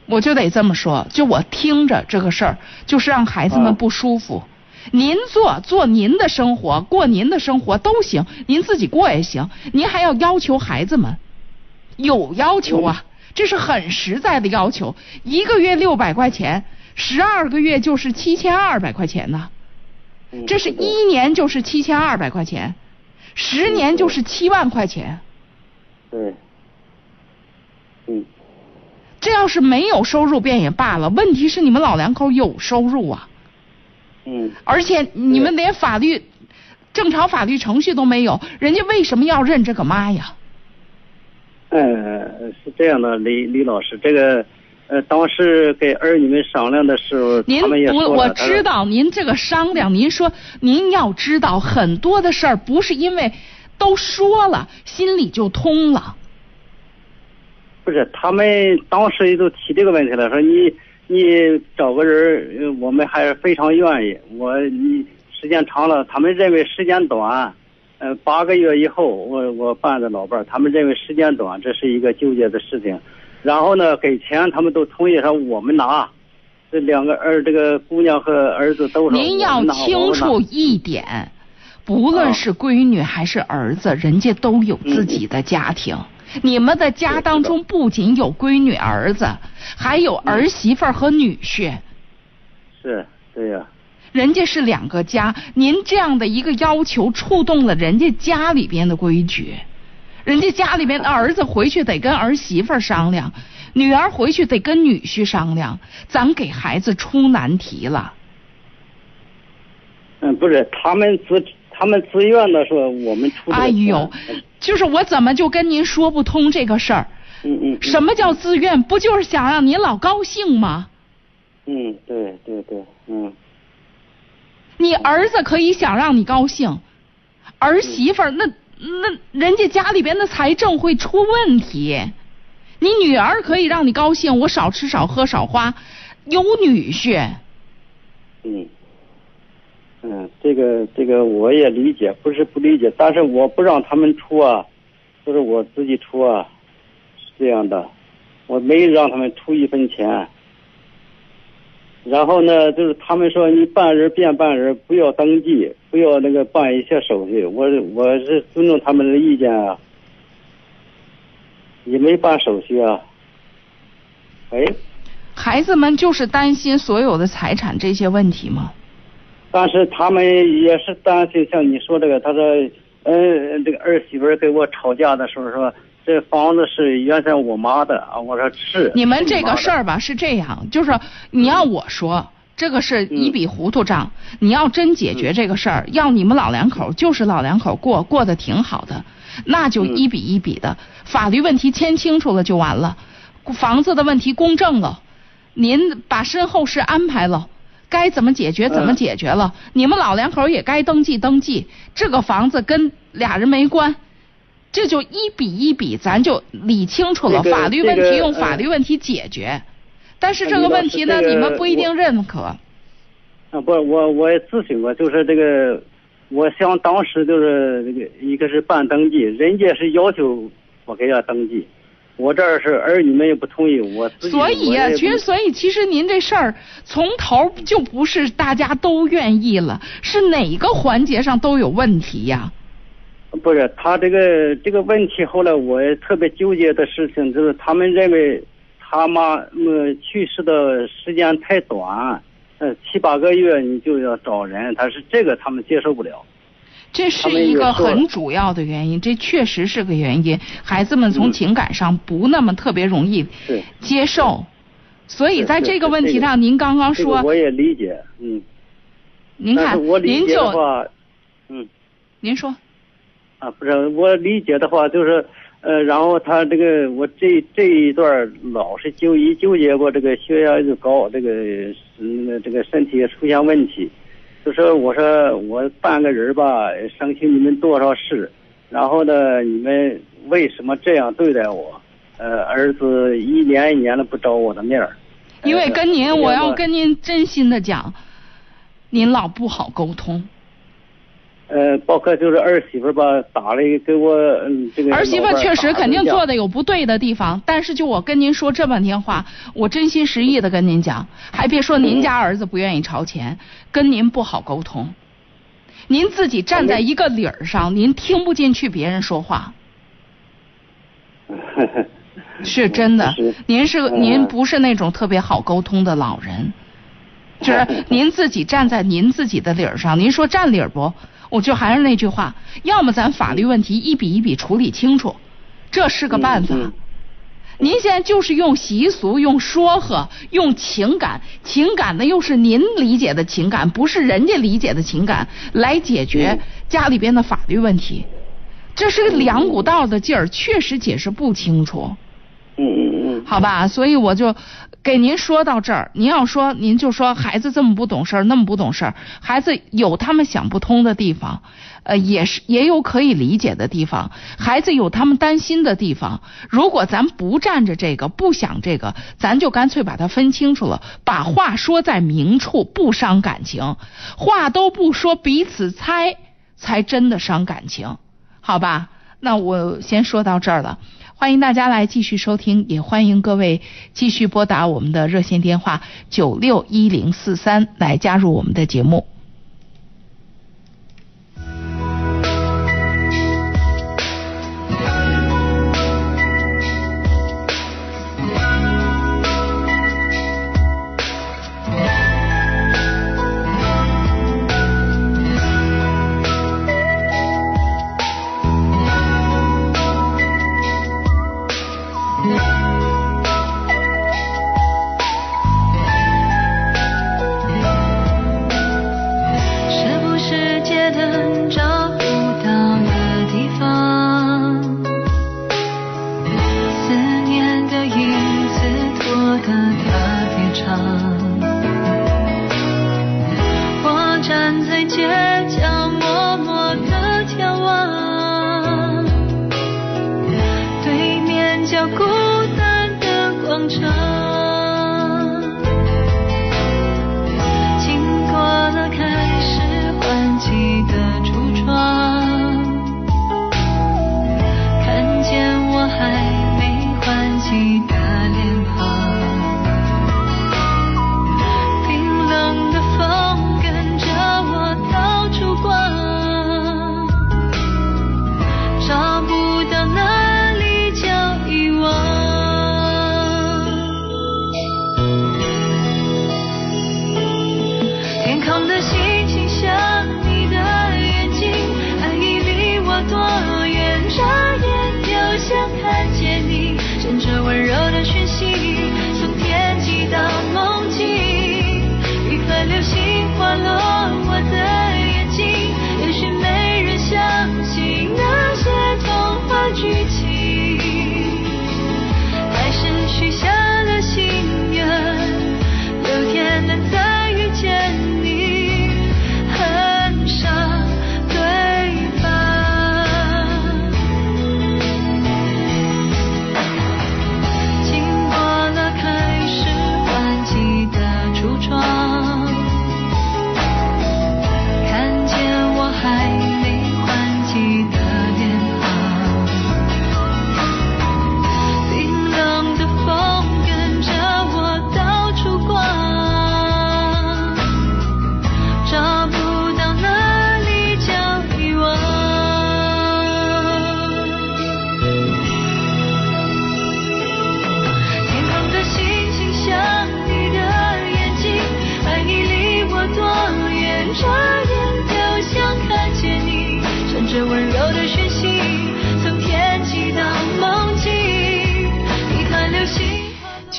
我就得这么说。就我听着这个事儿，就是让孩子们啊不舒服。您做做您的生活，过您的生活都行，您自己过也行。您还要要求孩子们，有要求啊，这是很实在的要求。一个月六百块钱，十二个月就是七千二百块钱呢。嗯，这是一年就是七千二百块钱，十年就是七万块钱。对，嗯这要是没有收入便也罢了，问题是你们老两口有收入啊，嗯而且你们连法律正常法律程序都没有，人家为什么要认这个妈呀？呃，是这样的，李李老师，这个呃，当时给儿女们商量的时候，您我说了他说知道您这个商量，您说您要知道很多的事儿不是因为都说了心里就通了。不是，他们当时也都提这个问题了，说你你找个人我们还是非常愿意。我你时间长了，他们认为时间短，呃，八个月以后我我办的老伴儿，他们认为时间短，这是一个纠结的事情。然后呢，给钱他们都同意说我们拿，这两个儿这个姑娘和儿子都是您要清楚一点，不论是闺女还是儿子，人家都有自己的家庭。你们的家当中不仅有闺女儿子，还有儿媳妇儿和女婿，是，对呀、人家是两个家。您这样的一个要求，触动了人家家里边的规矩。人家家里边的儿子回去得跟儿媳妇儿商量，女儿回去得跟女婿商量，咱给孩子出难题了。嗯，不是，他们自他们自愿的说我们出钱哎呦，就是我怎么就跟您说不通这个事儿？嗯嗯，嗯什么叫自愿？不就是想让您老高兴吗？嗯，对对对，嗯你儿子可以想让你高兴，儿媳妇儿那那人家家里边的财政会出问题。你女儿可以让你高兴，我少吃少喝少花，有女婿。嗯嗯，这个这个我也理解，不是不理解，但是我不让他们出啊，就是我自己出啊，是这样的，我没让他们出一分钱。然后呢，就是他们说你办人变办人，不要登记，不要那个办一些手续。我我是尊重他们的意见啊，也没办手续啊。哎，孩子们就是担心所有的财产这些问题吗？但是他们也是担心，像你说这个，他说，嗯，这个儿媳妇儿跟我吵架的时候说，这房子是原先我妈的啊，我说是。你们这个事儿，儿吧是这样，就是你要我说，这个是一笔糊涂账。你要真解决这个事儿，要你们老两口就是老两口过过得挺好的，那就一笔一笔的，法律问题签清楚了就完了，房子的问题公证了，您把身后事安排了。该怎么解决怎么解决了，你们老两口也该登记登记。这个房子跟俩人没关，这就一笔一笔，咱就理清楚了。这个法律问题用法律问题解决，但是这个问题呢，这个你们不一定认可。啊，不，我我也咨询过，就是这个，我想当时就是这个，一个是办登记，人家是要求我给他登记，我这儿是儿女们也不同意，我自己所以呀、我也其实所以其实您这事儿从头就不是大家都愿意了，是哪个环节上都有问题呀？不是他这个这个问题，后来我也特别纠结的事情就是，他们认为他妈呃去世的时间太短，呃七八个月你就要找人，他是这个他们接受不了。这是一个很主要的原因，这确实是个原因。孩子们从嗯。情感上不那么特别容易接受，所以在这个问题上，您刚刚说，这个我也理解，嗯。您看您就话，嗯。您说，啊，不是我理解的话，就是呃，然后他这个我这这一段老是纠一纠结过，这个血压就高，这个嗯这个身体也出现问题，就说我说我半个人吧，伤心你们多少事，然后呢，你们为什么这样对待我？呃，儿子一年一年的不找我的面儿，因为跟您，呃我要跟您真心的讲，您老不好沟通。呃，包括就是儿媳妇吧，打了一给我嗯这个儿媳妇确实肯定做的有不对的地方，但是就我跟您说这半天话，我真心实意的跟您讲，还别说您家儿子不愿意朝前，跟您不好沟通，您自己站在一个理儿上，您听不进去别人说话，是真的。您是嗯您不是那种特别好沟通的老人，就是 您自己站在您自己的理儿上，您说占理儿不？我就还是那句话，要么咱法律问题一笔一笔处理清楚，这是个办法。您现在就是用习俗、用说和、用情感，情感呢又是您理解的情感，不是人家理解的情感，来解决嗯家里边的法律问题。这是个两股道的劲儿，确实解释不清楚。嗯嗯嗯，好吧，所以我就给您说到这儿。您要说，您就说孩子这么不懂事儿，那么不懂事儿，孩子有他们想不通的地方，呃，也是也有可以理解的地方，孩子有他们担心的地方。如果咱不站着这个，不想这个，咱就干脆把它分清楚了，把话说在明处，不伤感情。话都不说，彼此猜，才真的伤感情。好吧，那我先说到这儿了。欢迎大家来继续收听，也欢迎各位继续拨打我们的热线电话九六一零四三来加入我们的节目。温柔的讯息从天际到梦境一颗流星划落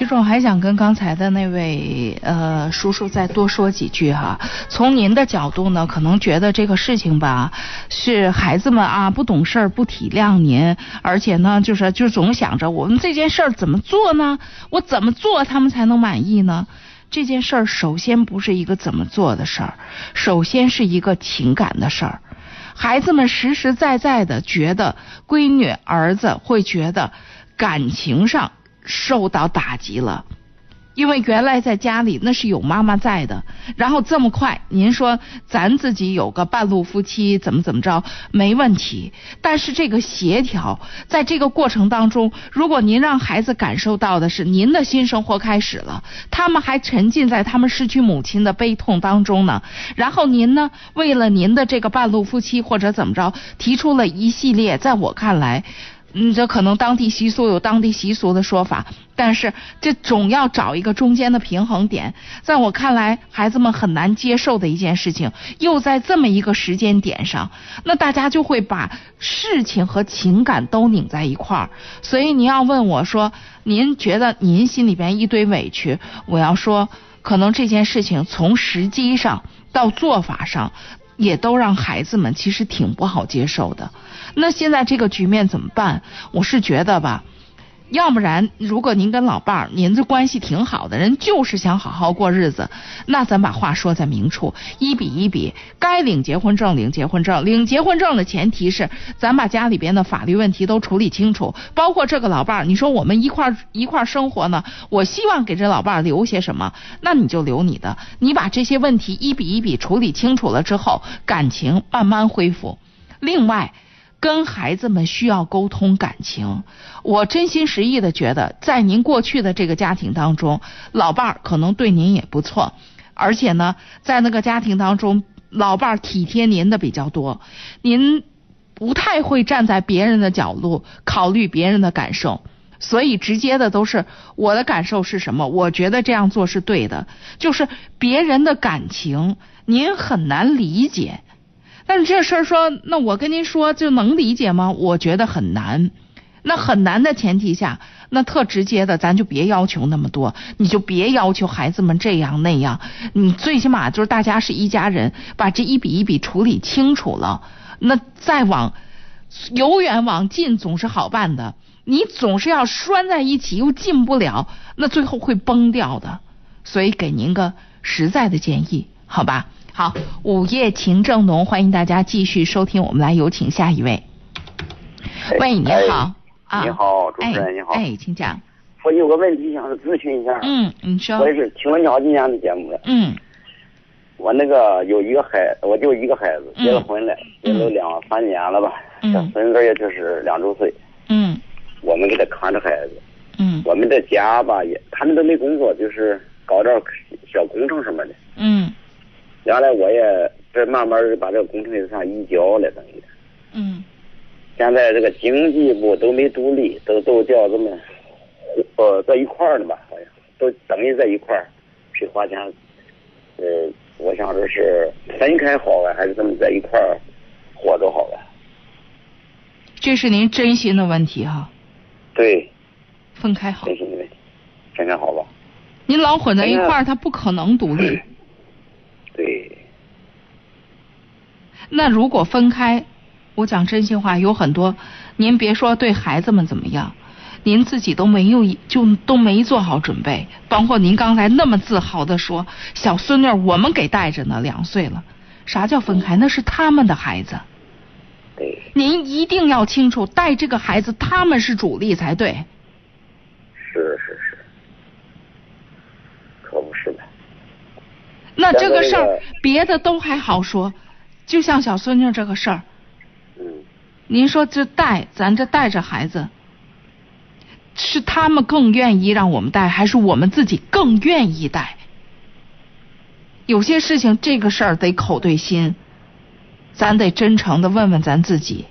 实我还想跟刚才的那位呃叔叔再多说几句哈。从您的角度呢，可能觉得这个事情吧，是孩子们啊不懂事儿、不体谅您，而且呢，就是就总想着我们这件事儿怎么做呢？我怎么做他们才能满意呢？这件事儿首先不是一个怎么做的事儿，首先是一个情感的事儿。孩子们实实在在的觉得闺女儿子会觉得感情上受到打击了。因为原来在家里那是有妈妈在的，然后这么快，您说咱自己有个半路夫妻怎么怎么着没问题，但是这个协调在这个过程当中，如果您让孩子感受到的是您的新生活开始了，他们还沉浸在他们失去母亲的悲痛当中呢，然后您呢为了您的这个半路夫妻或者怎么着提出了一系列，在我看来。嗯，这可能当地习俗有当地习俗的说法，但是这总要找一个中间的平衡点。在我看来，孩子们很难接受的一件事情，又在这么一个时间点上，那大家就会把事情和情感都拧在一块儿。所以您要问我说，您觉得您心里边一堆委屈，我要说，可能这件事情从时机上到做法上。也都让孩子们其实挺不好接受的。那现在这个局面怎么办？我是觉得吧。要不然，如果您跟老伴儿，您这关系挺好的，人就是想好好过日子，那咱把话说在明处，一比一比，该领结婚证领结婚证，领结婚证的前提是咱把家里边的法律问题都处理清楚，包括这个老伴儿，你说我们一块儿一块儿生活呢，我希望给这老伴儿留些什么，那你就留你的，你把这些问题一比一比处理清楚了之后，感情慢慢恢复。另外。跟孩子们需要沟通感情，我真心实意的觉得，在您过去的这个家庭当中，老伴儿可能对您也不错，而且呢，在那个家庭当中，老伴儿体贴您的比较多，您不太会站在别人的角度考虑别人的感受，所以直接的都是我的感受是什么，我觉得这样做是对的，就是别人的感情您很难理解。但是这事儿说，那我跟您说就能理解吗？我觉得很难。那很难的前提下，那特直接的，咱就别要求那么多，你就别要求孩子们这样那样。你最起码就是大家是一家人，把这一笔一笔处理清楚了，那再往由远往近总是好办的。你总是要拴在一起又进不了，那最后会崩掉的。所以给您个实在的建议，好吧？好，午夜情正浓，欢迎大家继续收听，我们来有请下一位。喂，你好，啊，你好，主持人你好，哎，请讲。我有个问题想咨询一下。嗯，你说。我也是听了你好几年的节目了。嗯。我那个有一个孩，我就一个孩子，结了婚了，结了两三年了吧。嗯。小孙子也就是两周岁。嗯。我们给他看着孩子。嗯。我们在家吧也，他们都没工作，就是搞点小工程什么的。嗯。原来我也这慢慢把这个工程也算移交了，等于。嗯。现在这个经济部都没独立，都都叫这么，呃，在一块儿的吧，好像都等于在一块儿，谁花钱？呃，我想着是分开好啊，还是这么在一块儿活着好啊？这是您真心的问题哈。对。分开好。真心的问题，分开好吧？您老混在一块儿，他不可能独立。对。那如果分开，我讲真心话，有很多，您别说对孩子们怎么样，您自己都没有就都没做好准备。包括您刚才那么自豪的说，小孙女我们给带着呢，两岁了。啥叫分开？那是他们的孩子。对。您一定要清楚，带这个孩子他们是主力才对。是是是。可不是的。那这个事儿，别的都还好说，就像小孙女这个事儿。嗯。您说这带咱这带着孩子，是他们更愿意让我们带，还是我们自己更愿意带？有些事情，这个事儿得口对心，咱得真诚的问问咱自己。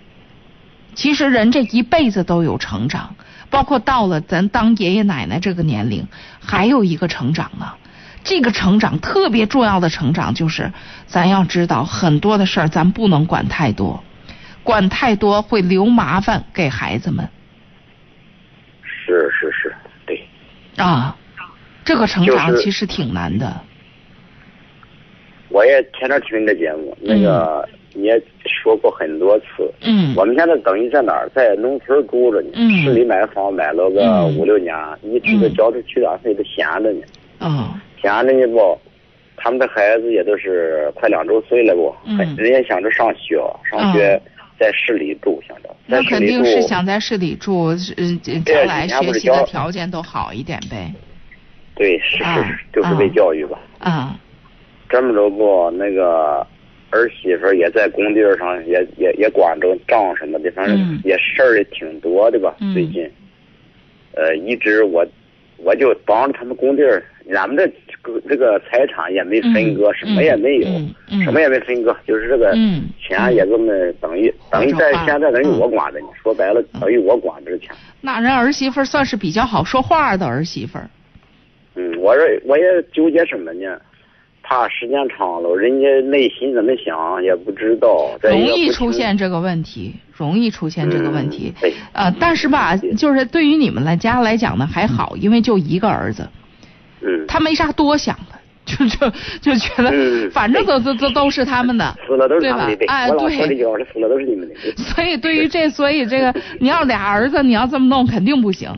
其实人这一辈子都有成长，包括到了咱当爷爷奶奶这个年龄，还有一个成长呢。这个成长特别重要的成长就是，咱要知道很多的事儿咱不能管太多，管太多会留麻烦给孩子们。是是是，对。啊，这个成长其实挺难的。我也天天听你的节目，那个你也说过很多次。嗯我们现在等于在哪儿？在农村住着呢，嗯市里买房买了个嗯五六年，一直都交着取暖费都闲着呢，哦，闲着呢不。他们的孩子也都是快两周岁了不，嗯人家想着上学，上学在市里住，想着在那肯市里住。定是想在市里住，嗯，将来学习的条件都好一点呗。对，是是就是为教育吧。啊，这么着不，那个儿媳妇也在工地儿上，也也也管着账什么的，反正嗯也事儿也挺多的吧。嗯最近，呃，一直我我就帮着他们工地儿，俺们的这个这个财产也没分割，嗯什么也没有，什么也没分割，就是这个嗯钱也这么等于、等于在现在等于嗯我管着呢，说白了等于我管着这钱。那人儿媳妇算是比较好说话的儿媳妇儿。嗯，我这我也纠结什么呢？怕时间长了，人家内心怎么想也不知道。容易出现这个问题，容易出现这个问题呃，但是吧，就是对于你们来家来讲呢还好，因为就一个儿子，嗯，他没啥多想的，就就就觉得嗯反正都都都都是他们的，死了都是他们的，对，哎对。死了都是你们的，对 所以对于这，所以这个 你要俩儿子，你要这么弄肯定不行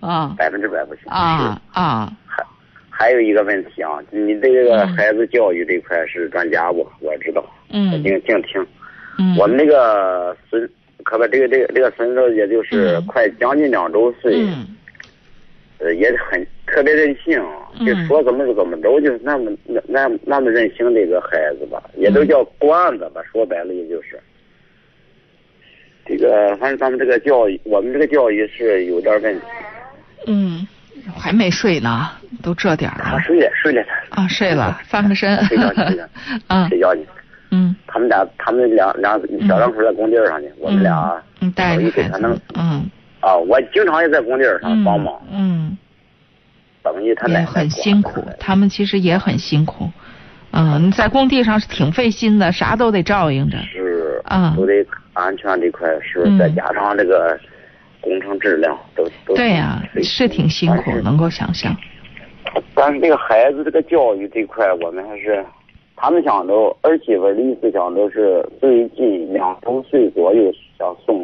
啊百分之百不行。啊啊！还还有一个问题啊，你对这个孩子教育这块是专家不？我知道，嗯静静听。嗯，我们那个孙，可不，这个这个这个孙子也就是嗯快将近两周岁，嗯呃，也很特别任性，嗯就说怎么是怎么着，就是那么那那那么任性的一个孩子吧，也都叫惯子吧，说白了也就是。这个反正咱们这个教育，我们这个教育是有点问题。嗯，还没睡呢，都这点儿了他睡了睡了他啊，睡了，翻个身睡觉去了，啊睡觉去。嗯他们俩他们两两小两口在工地上呢，我们俩嗯带着孩子嗯啊，我经常也在工地上嗯帮忙，嗯，等于他奶奶也很辛苦，他们其实也很辛苦。嗯，你在工地上是挺费心的，啥都得照应着。是啊都得安全这块是，嗯再加上这个工程质量都都对呀、费是挺辛苦能够想象。但是这个孩子这个教育这块，我们还是他们想着儿媳妇的意思想着是最近两周岁左右想送